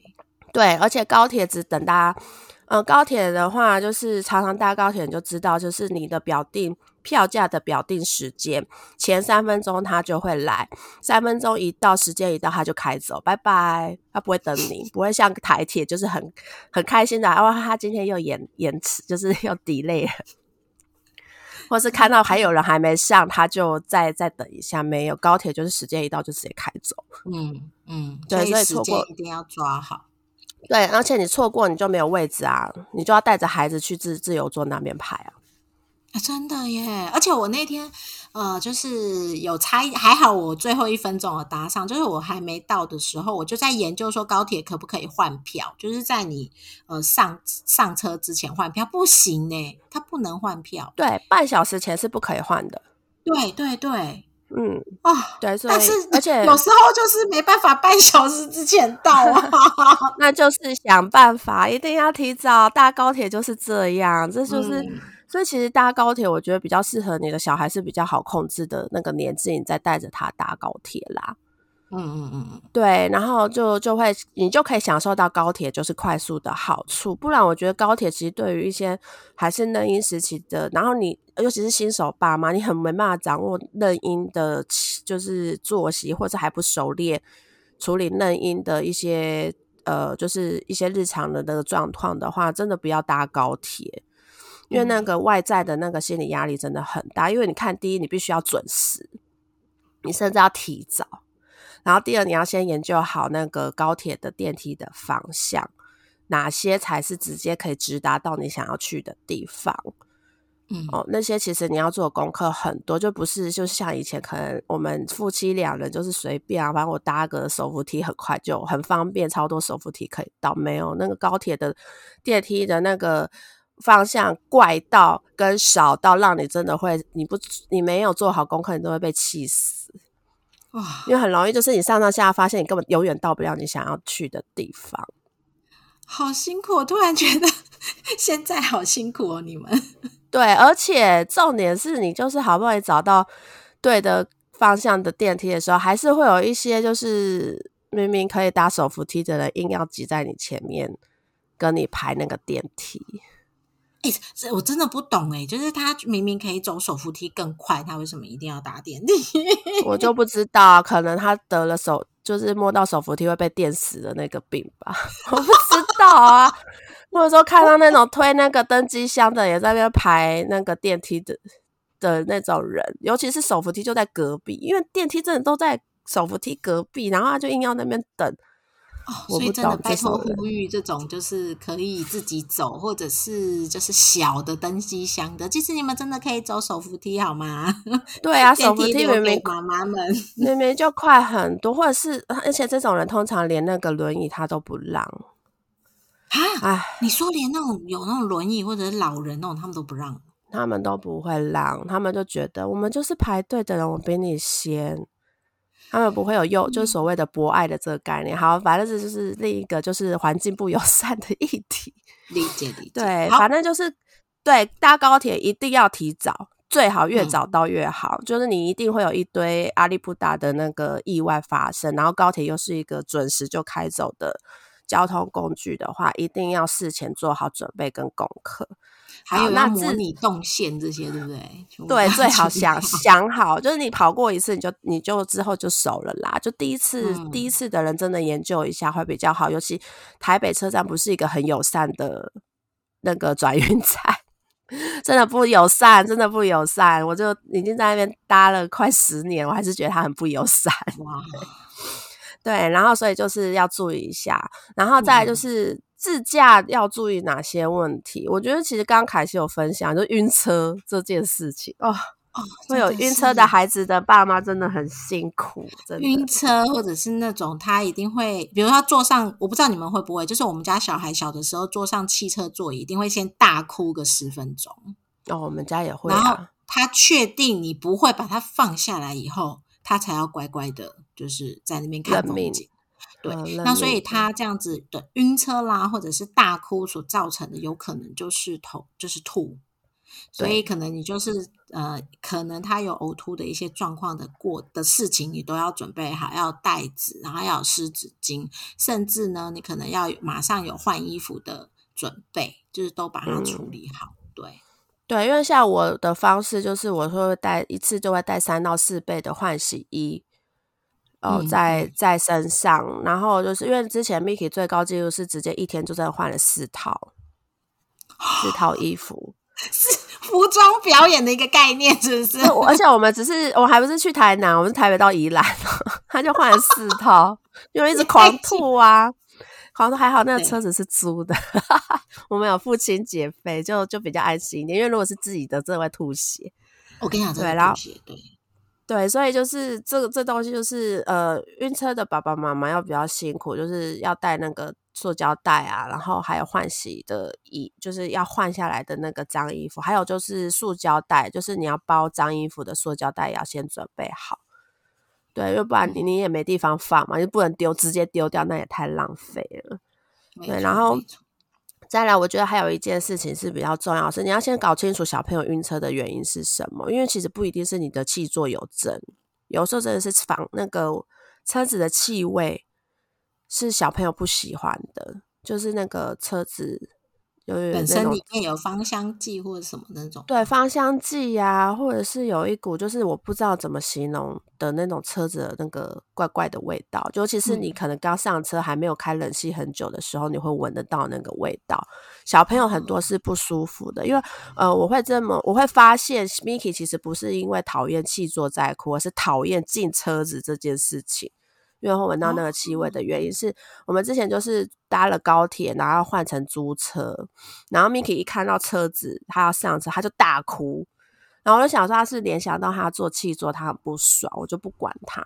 S1: 对，而且高铁只等大家，呃，高铁的话就是常常搭高铁你就知道，就是你的表定。票价的表定时间前三分钟他就会来，三分钟一到时间一到他就开走，拜拜，他不会等你，不会像台铁就是很很开心的，哦，他今天又延延迟，就是又 delay，或是看到还有人还没上，他就再再等一下，没有高铁就是时间一到就直接开走，
S2: 嗯嗯，对，所以错过一定要抓好，
S1: 对，而且你错过你就没有位置啊，你就要带着孩子去自自由坐那边排啊。
S2: 真的耶！而且我那天呃，就是有差，还好我最后一分钟有搭上。就是我还没到的时候，我就在研究说高铁可不可以换票，就是在你呃上上车之前换票，不行呢，它不能换票。
S1: 对，半小时前是不可以换的。
S2: 对对对，
S1: 嗯啊，对，但
S2: 是
S1: 而且
S2: 有时候就是没办法半小时之前到啊，<laughs>
S1: 那就是想办法，一定要提早。搭高铁就是这样，这就是。所以其实搭高铁，我觉得比较适合你的小孩是比较好控制的那个年纪，你再带着他搭高铁啦。
S2: 嗯嗯嗯嗯，
S1: 对，然后就就会你就可以享受到高铁就是快速的好处。不然，我觉得高铁其实对于一些还是嫩婴时期的，然后你尤其是新手爸妈，你很没办法掌握嫩婴的，就是作息或者还不熟练处理嫩婴的一些呃，就是一些日常的那个状况的话，真的不要搭高铁，因为那个外在的那个心理压力真的很大。因为你看，第一，你必须要准时，你甚至要提早。然后第二，你要先研究好那个高铁的电梯的方向，哪些才是直接可以直达到你想要去的地方。
S2: 嗯，
S1: 哦，那些其实你要做功课很多，就不是就像以前可能我们夫妻两人就是随便啊，反正我搭个手扶梯很快就很方便，超多手扶梯可以到。没有那个高铁的电梯的那个方向怪到跟少到，让你真的会你不你没有做好功课，你都会被气死。
S2: 哇，
S1: 因为很容易，就是你上上下发现你根本永远到不了你想要去的地方，
S2: 好辛苦！我突然觉得现在好辛苦哦，你们。
S1: 对，而且重点是你就是好不容易找到对的方向的电梯的时候，还是会有一些就是明明可以搭手扶梯的人，硬要挤在你前面跟你排那个电梯。
S2: 这我真的不懂哎，就是他明明可以走手扶梯更快，他为什么一定要打电梯？
S1: 我就不知道，可能他得了手，就是摸到手扶梯会被电死的那个病吧？我不知道啊。或者说看到那种推那个登机箱的也在那边排那个电梯的的那种人，尤其是手扶梯就在隔壁，因为电梯真的都在手扶梯隔壁，然后他就硬要那边等。
S2: 哦，所以真的拜托呼吁这种就是可以自己走，或者是就是小的登机箱的，其实你们真的可以走手扶梯好吗？<laughs>
S1: 对啊，手扶梯明明
S2: 妈妈们
S1: 明明就快很多，或者是而且这种人通常连那个轮椅他都不让
S2: 啊！哎，你说连那种有那种轮椅或者是老人那种他们都不让，
S1: 他们都不会让，他们就觉得我们就是排队的人，我比你先。他们不会有优，就是所谓的博爱的这个概念。好，反正这就是另一个就是环境不友善的议题。
S2: 理解理解。
S1: 对，反正就是对搭高铁一定要提早，最好越早到越好。就是你一定会有一堆阿里不达的那个意外发生，然后高铁又是一个准时就开走的交通工具的话，一定要事前做好准备跟功课。
S2: 还有那模拟动线这些，对不对？
S1: 对，最好想 <laughs> 想好，就是你跑过一次，你就你就之后就熟了啦。就第一次第一次的人真的研究一下会比较好。尤其台北车站不是一个很友善的那个转运站，<laughs> 真的不友善，真的不友善。我就已经在那边搭了快十年，我还是觉得它很不友善。哇，<laughs> 对，然后所以就是要注意一下，然后再就是。自驾要注意哪些问题？我觉得其实刚刚凯西有分享，就晕车这件事情哦哦，会有晕车的孩子的爸妈真的很辛苦。
S2: 晕车或者是那种他一定会，比如他坐上，我不知道你们会不会，就是我们家小孩小的时候坐上汽车座椅，一定会先大哭个十分钟。
S1: 哦，我们家也会。
S2: 然后他确定你不会把他放下来以后，他才要乖乖的，就是在那边看风景。对，那所以他这样子的晕车啦，或者是大哭所造成的，有可能就是头就是吐，所以可能你就是呃，可能他有呕吐的一些状况的过的事情，你都要准备好，要袋子，然后要湿纸巾，甚至呢，你可能要马上有换衣服的准备，就是都把它处理好。对，
S1: 对，因为像我的方式就是，我会带一次就会带三到四倍的换洗衣。哦，在在身上，然后就是因为之前 Miki 最高纪录是直接一天就真的换了四套，四套衣服，<gasps>
S2: 是服装表演的一个概念，是不是？
S1: 而且我们只是，我还不是去台南，我们是台北到宜兰，<laughs> 他就换了四套，因为一直狂 <laughs> 吐啊，狂吐还好，那个车子是租的，<laughs> 我们有付清洁费，就就比较安心一点，因为如果是自己的，真的会吐血。
S2: 我跟你讲，对，然后对。
S1: 对，所以就是这个这东西就是呃，晕车的爸爸妈妈要比较辛苦，就是要带那个塑胶袋啊，然后还有换洗的衣，就是要换下来的那个脏衣服，还有就是塑胶袋，就是你要包脏衣服的塑胶袋要先准备好。对，要不然你你也没地方放嘛，就不能丢，直接丢掉那也太浪费了。对，然后再来，我觉得还有一件事情是比较重要，是你要先搞清楚小朋友晕车的原因是什么，因为其实不一定是你的气座有震，有时候真的是房那个车子的气味是小朋友不喜欢的，就是那个车子。
S2: 本身里面有芳香剂或者什么那种，
S1: 对，芳香剂呀，或者是有一股就是我不知道怎么形容的那种车子的那个怪怪的味道，尤其是你可能刚上车还没有开冷气很久的时候，你会闻得到那个味道。小朋友很多是不舒服的，因为呃，我会这么我会发现，Miki 其实不是因为讨厌气座在哭，而是讨厌进车子这件事情。因为会闻到那个气味的原因是我们之前就是搭了高铁，然后换成租车，然后 Miki 一看到车子，他要上车，他就大哭，然后我就想说他是联想到他坐汽座，他很不爽，我就不管他。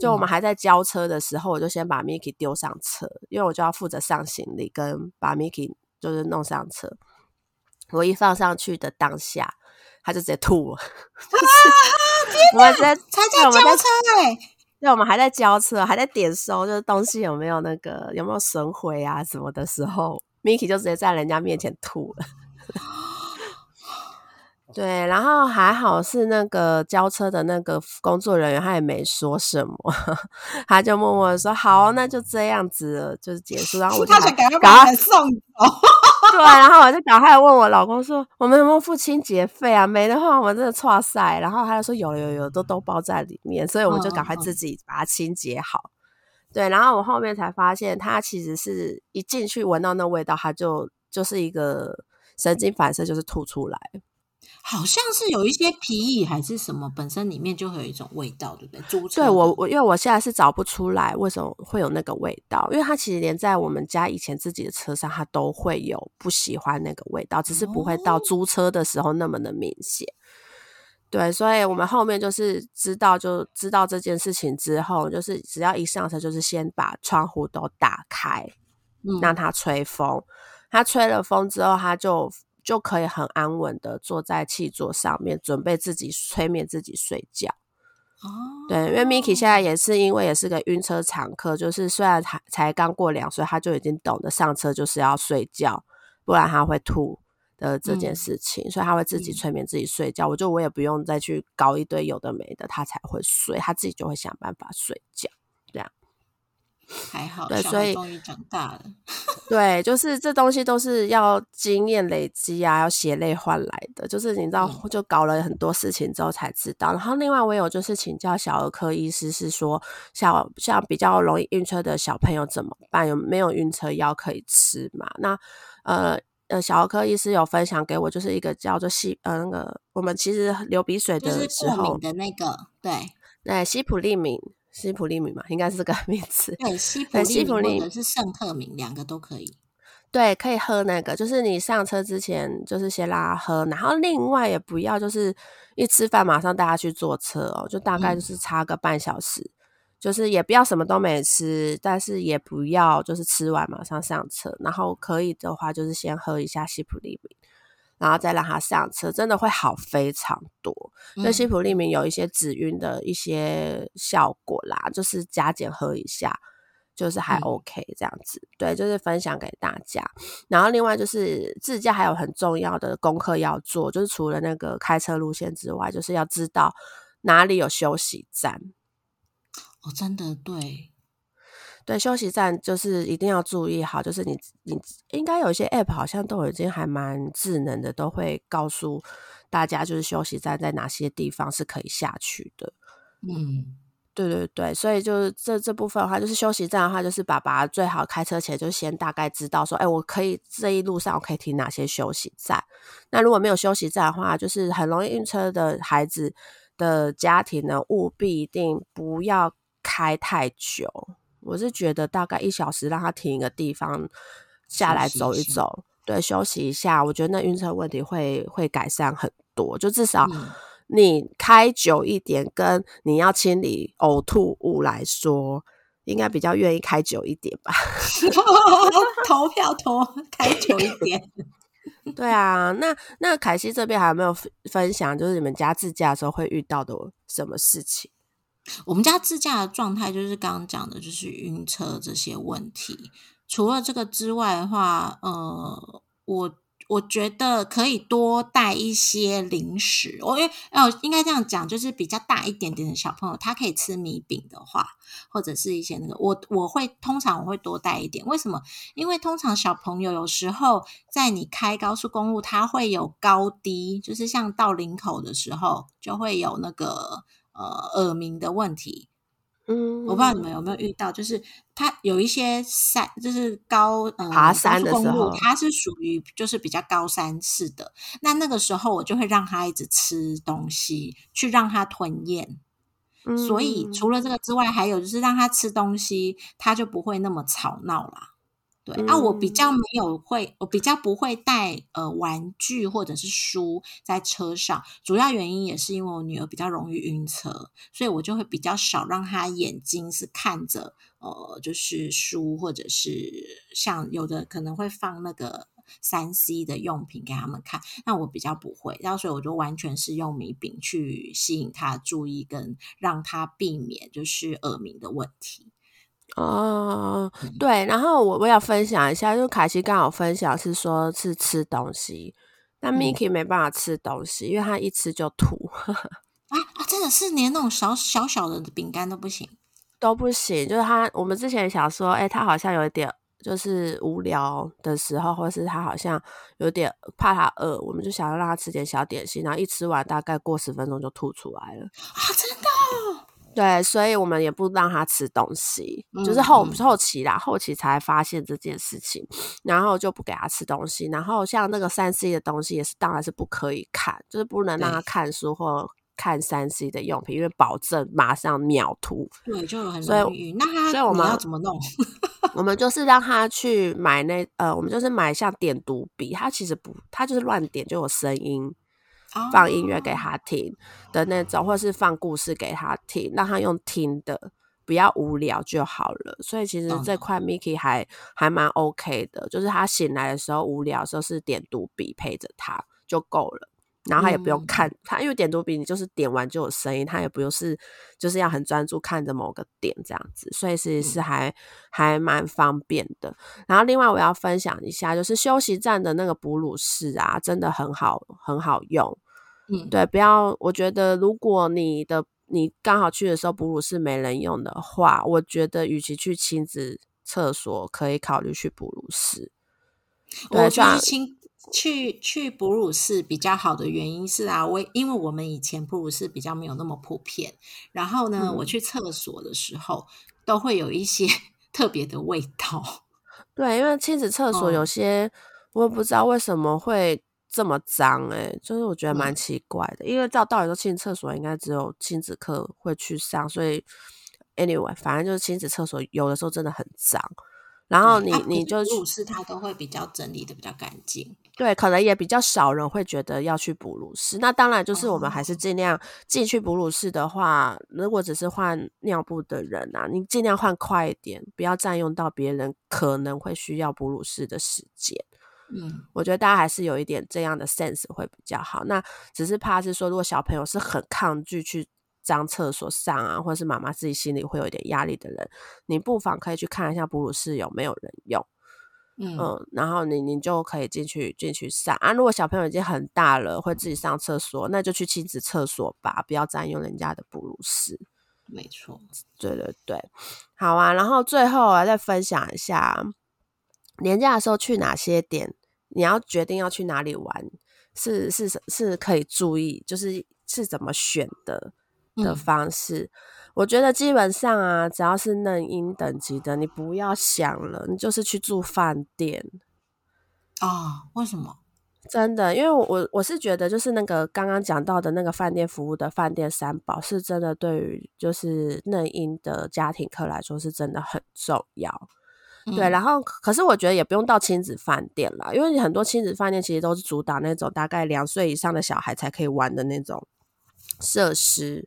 S1: 就我们还在交车的时候，我就先把 Miki 丢上车，因为我就要负责上行李跟把 Miki 就是弄上车。我一放上去的当下，他就直接吐了。<laughs>
S2: 我们在才在交车哎。
S1: 对，我们还在交车，还在点收，就是东西有没有那个有没有损毁啊什么的时候，Miki 就直接在人家面前吐了。<laughs> 对，然后还好是那个交车的那个工作人员，他也没说什么，他就默默的说：“好，那就这样子，就是结束。”然后我就
S2: 赶快把他送走。
S1: 对，然后我就赶快问我老公说：“我们有没有付清洁费啊？没的话，我们真的错晒。”然后他就说：“有有有，都都包在里面。”所以我们就赶快自己把它清洁好。对，然后我后面才发现，他其实是一进去闻到那味道，他就就是一个神经反射，就是吐出来。
S2: 好像是有一些皮椅还是什么，本身里面就会有一种味道，对不对？租
S1: 对我我因为我现在是找不出来为什么会有那个味道，因为它其实连在我们家以前自己的车上，它都会有不喜欢那个味道，只是不会到租车的时候那么的明显。对，所以我们后面就是知道就知道这件事情之后，就是只要一上车，就是先把窗户都打开，嗯让它吹风。它吹了风之后，它就。就可以很安稳的坐在气座上面，准备自己催眠自己睡觉。哦，对，因为 Miki 现在也是因为也是个晕车常客，就是虽然才才刚过两岁，他就已经懂得上车就是要睡觉，不然他会吐的这件事情，所以他会自己催眠自己睡觉。我就我也不用再去搞一堆有的没的，他才会睡，他自己就会想办法睡觉。
S2: 还好，对，所以终于长大了。<laughs>
S1: 对，就是这东西都是要经验累积啊，要血泪换来的。就是你知道，就搞了很多事情之后才知道。然后另外我有就是请教小儿科医师，是说小像比较容易晕车的小朋友怎么办？有没有晕车药可以吃嘛？那呃呃，小儿科医师有分享给我，就是一个叫做西呃那个我们其实流鼻水的时候
S2: 的那个，对
S1: 对，西普利敏。西普利米嘛，应该是这个 <laughs> 名词。
S2: 对，西普利敏或者是圣特敏，两个都可以。
S1: 对，可以喝那个，就是你上车之前，就是先拉喝，然后另外也不要，就是一吃饭马上带他去坐车哦，就大概就是差个半小时，就是也不要什么都没吃，但是也不要就是吃完马上上车，然后可以的话就是先喝一下西普利敏。然后再让他上车，真的会好非常多。那西普利明有一些止晕的一些效果啦，就是加减喝一下，就是还 OK 这样子。对，就是分享给大家。然后另外就是自驾还有很重要的功课要做，就是除了那个开车路线之外，就是要知道哪里有休息站。
S2: 哦，真的对。
S1: 对，休息站就是一定要注意好，就是你你应该有一些 app 好像都已经还蛮智能的，都会告诉大家就是休息站在哪些地方是可以下去的。嗯，对对对，所以就是这这部分的话，就是休息站的话，就是爸爸最好开车前就先大概知道说，哎，我可以这一路上我可以停哪些休息站。那如果没有休息站的话，就是很容易晕车的孩子的家庭呢，务必一定不要开太久。我是觉得大概一小时让他停一个地方下来走一走，对，休息一下，我觉得那晕车问题会会改善很多。就至少你开久一点，跟你要清理呕吐物来说，应该比较愿意开久一点吧。<laughs> <laughs>
S2: 投票投开久一点。<laughs>
S1: 对啊，那那凯西这边还有没有分享？就是你们家自驾的时候会遇到的什么事情？
S2: 我们家自驾的状态就是刚刚讲的，就是晕车这些问题。除了这个之外的话，呃，我。我觉得可以多带一些零食，我因为哦，应该这样讲，就是比较大一点点的小朋友，他可以吃米饼的话，或者是一些那个，我我会通常我会多带一点。为什么？因为通常小朋友有时候在你开高速公路，他会有高低，就是像到林口的时候，就会有那个呃耳鸣的问题。
S1: 嗯，
S2: 我不知道你们有没有遇到，就是它有一些山，就是高呃
S1: 爬山的
S2: 时候，它是属于就是比较高山式的。那那个时候我就会让他一直吃东西，去让他吞咽。所以除了这个之外，还有就是让他吃东西，他就不会那么吵闹啦。对啊，我比较没有会，我比较不会带呃玩具或者是书在车上，主要原因也是因为我女儿比较容易晕车，所以我就会比较少让她眼睛是看着呃就是书或者是像有的可能会放那个三 C 的用品给他们看，那我比较不会，然后所以我就完全是用米饼去吸引她注意跟让她避免就是耳鸣的问题。
S1: 哦，对，然后我我要分享一下，就凯西刚好分享是说是吃东西，但 Miki 没办法吃东西，因为他一吃就吐。<laughs>
S2: 啊啊，真的是连那种小小小的饼干都不行，
S1: 都不行。就是他，我们之前想说，哎，他好像有一点就是无聊的时候，或是他好像有点怕他饿，我们就想要让他吃点小点心，然后一吃完大概过十分钟就吐出来了。啊，
S2: 真的。
S1: 对，所以我们也不让他吃东西，就是后后期啦，后期才发现这件事情，然后就不给他吃东西。然后像那个三 C 的东西，也是当然是不可以看，就是不能让他看书或看三 C 的用品，因为保证马上秒吐。
S2: 对，就很容易。那他，所以我们要怎么弄？<laughs>
S1: 我们就是让他去买那呃，我们就是买像点读笔，他其实不，他就是乱点就有声音。放音乐给他听的那种，或是放故事给他听，让他用听的，不要无聊就好了。所以其实这块 Miki 还还蛮 OK 的，就是他醒来的时候无聊的时候是点读笔陪着他就够了，然后他也不用看他，因为点读笔你就是点完就有声音，他也不用是就是要很专注看着某个点这样子，所以其实是还还蛮方便的。然后另外我要分享一下，就是休息站的那个哺乳室啊，真的很好很好用。
S2: 嗯，
S1: 对，不要。我觉得，如果你的你刚好去的时候哺乳室没人用的话，我觉得与其去亲子厕所，可以考虑去哺乳室。
S2: 我觉得亲去去哺乳室比较好的原因是啊，我因为我们以前哺乳室比较没有那么普遍，然后呢，我去厕所的时候都会有一些 <laughs> 特别的味道。
S1: 对，因为亲子厕所有些我也不知道为什么会。这么脏哎，就是我觉得蛮奇怪的，因为照道理说，亲子厕所应该只有亲子课会去上，所以 anyway，反正就是亲子厕所有的时候真的很脏。然后你你就
S2: 哺乳室，它都会比较整理的比较干净。
S1: 对，可能也比较少人会觉得要去哺乳室。那当然就是我们还是尽量进去哺乳室的话，如果只是换尿布的人啊，你尽量换快一点，不要占用到别人可能会需要哺乳室的时间。
S2: 嗯，
S1: 我觉得大家还是有一点这样的 sense 会比较好。那只是怕是说，如果小朋友是很抗拒去脏厕所上啊，或者是妈妈自己心里会有一点压力的人，你不妨可以去看一下哺乳室有没有人用。
S2: 嗯，
S1: 然后你你就可以进去进去上啊。如果小朋友已经很大了，会自己上厕所，那就去亲子厕所吧，不要占用人家的哺乳室。
S2: 没错，<tsk>
S1: 对对对，好啊。然后最后啊，再分享一下年假的时候去哪些点。你要决定要去哪里玩，是是是可以注意，就是是怎么选的的方式。我觉得基本上啊，只要是嫩婴等级的，你不要想了，你就是去住饭店
S2: 啊？为什么？
S1: 真的，因为我我是觉得，就是那个刚刚讲到的那个饭店服务的饭店三宝，是真的对于就是嫩婴的家庭客来说，是真的很重要。对，然后可是我觉得也不用到亲子饭店啦，因为很多亲子饭店其实都是主打那种大概两岁以上的小孩才可以玩的那种设施。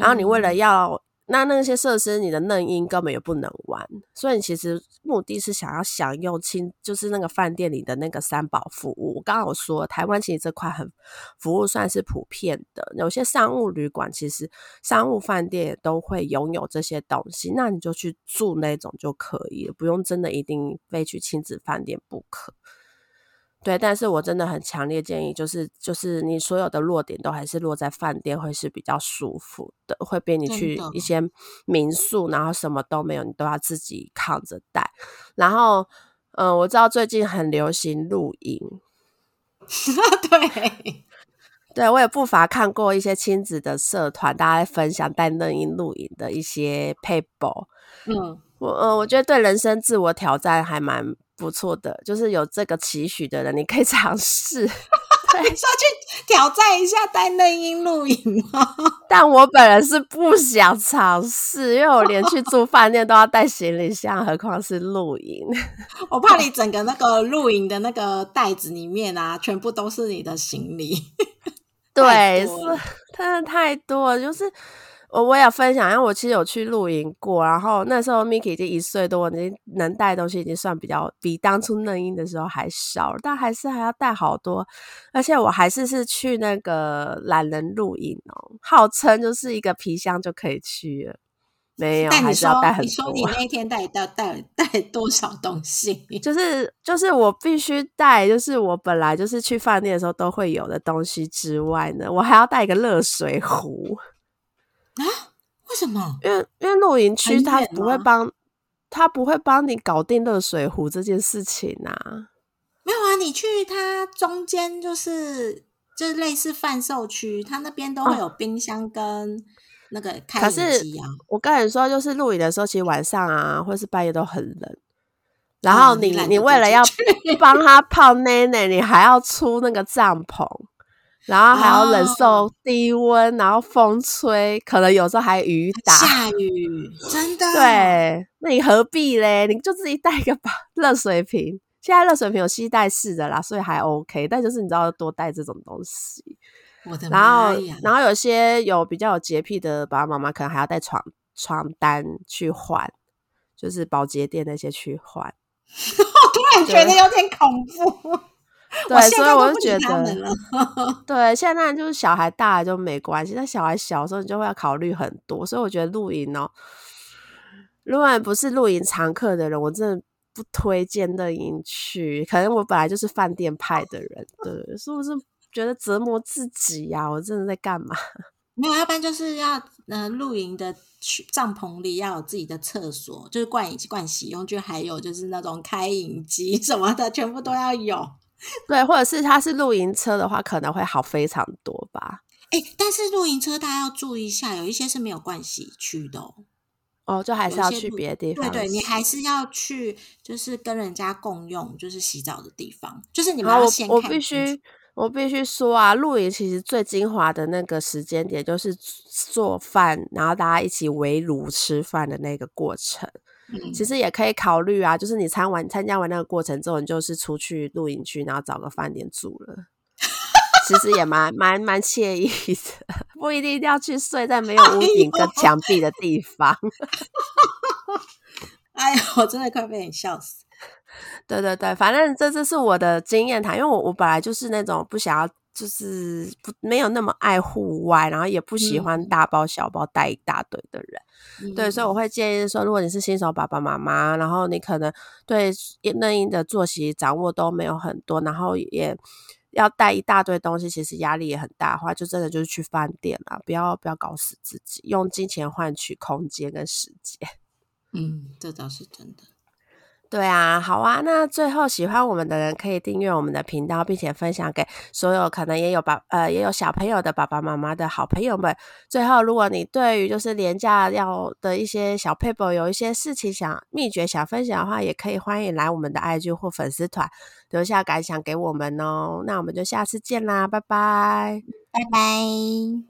S1: 然后你为了要那那些设施，你的嫩婴根本也不能玩，所以你其实目的是想要享用亲，就是那个饭店里的那个三宝服务。我刚刚有说，台湾其实这块很服务算是普遍的，有些商务旅馆其实商务饭店也都会拥有这些东西，那你就去住那种就可以了，不用真的一定非去亲子饭店不可。对，但是我真的很强烈建议，就是就是你所有的落点都还是落在饭店，会是比较舒服的，会比你去一些民宿，然后什么都没有，你都要自己扛着带。然后，嗯，我知道最近很流行露营，<laughs>
S2: 对，<laughs>
S1: 对我也不乏看过一些亲子的社团，大家分享带嫩音露营的一些 paper。嗯，我呃，我觉得对人生自我挑战还蛮。不错的，就是有这个期许的人，你可以 <laughs> 尝试。<laughs>
S2: 你说去挑战一下带嫩婴露营吗？<laughs>
S1: 但我本人是不想尝试，因为我连去住饭店都要带行李箱，何况是露营。
S2: 我怕你整个那个露营的那个袋子里面啊，全部都是你的行李。
S1: 对，是真的太多，就是。我我也分享，因为我其实有去露营过，然后那时候 Miki 已经一岁多，已经能带东西已经算比较比当初嫩婴的时候还少，但还是还要带好多，而且我还是是去那个懒人露营哦，号称就是一个皮箱就可以去了，没有，还是要带很多。
S2: 你说你那天带到带带多少东西？<laughs>
S1: 就是就是我必须带，就是我本来就是去饭店的时候都会有的东西之外呢，我还要带一个热水壶。
S2: 啊？为什么？
S1: 因为因为露营区他不会帮，他不会帮你搞定热水壶这件事情啊。
S2: 没有啊，你去它中间就是就是类似贩售区，它那边都会有冰箱跟那个开机啊。
S1: 我跟你说，就是露营的时候，其实晚上啊，或是半夜都很冷。然后你你为了要帮他泡奶奶，你还要出那个帐篷。然后还要忍受低温，然后风吹，可能有时候还雨打，
S2: 下雨，真的。
S1: 对，那你何必嘞？你就自己带一个吧热水瓶，现在热水瓶有吸带式的啦，所以还 OK。但就是你知道多带这种东西。
S2: 我的
S1: 妈呀！然后有些有比较有洁癖的爸爸妈妈，可能还要带床床单去换，就是保洁店那些去换。<laughs>
S2: 我突然觉得有点恐怖。
S1: 对，所以我就觉得，<laughs> 对，现在就是小孩大了就没关系，但小孩小的时候你就会要考虑很多。所以我觉得露营哦，如果不是露营常客的人，我真的不推荐露营去。可能我本来就是饭店派的人，对，是不是觉得折磨自己呀？我真的在干嘛？<laughs>
S2: 没有，要不然就是要呃，露营的去帐篷里要有自己的厕所，就是灌灌洗用具，还有就是那种开饮机什么的，全部都要有。<laughs>
S1: 对，或者是它是露营车的话，可能会好非常多吧。
S2: 哎，但是露营车大家要注意一下，有一些是没有盥洗区的
S1: 哦，就还是要去别的地
S2: 方。对对，你还是要去，就是跟人家共用，就是洗澡的地方。就是你们要先
S1: 我必须，我必须说啊，露营其实最精华的那个时间点，就是做饭，然后大家一起围炉吃饭的那个过程。其实也可以考虑啊，就是你参完参加完那个过程之后，你就是出去露营区，然后找个饭店住了。其实也蛮蛮蛮惬意的，不一定一定要去睡在没有屋顶跟墙壁的地方。<laughs>
S2: 哎呀，我真的快被你笑死！
S1: 对对对，反正这这是我的经验谈，因为我我本来就是那种不想要。就是不没有那么爱户外，然后也不喜欢大包小包带一大堆的人，对，所以我会建议说，如果你是新手爸爸妈妈，然后你可能对嫩婴的作息掌握都没有很多，然后也要带一大堆东西，其实压力也很大的话，就真的就是去饭店啦，不要不要搞死自己，用金钱换取空间跟时间。<laughs>
S2: 嗯，这倒是真的。
S1: 对啊，好啊。那最后喜欢我们的人可以订阅我们的频道，并且分享给所有可能也有爸呃也有小朋友的爸爸妈妈的好朋友们。最后，如果你对于就是廉价要的一些小 paper 有一些事情想秘诀想分享的话，也可以欢迎来我们的 IG 或粉丝团留下感想给我们哦。那我们就下次见啦，拜拜，
S2: 拜拜。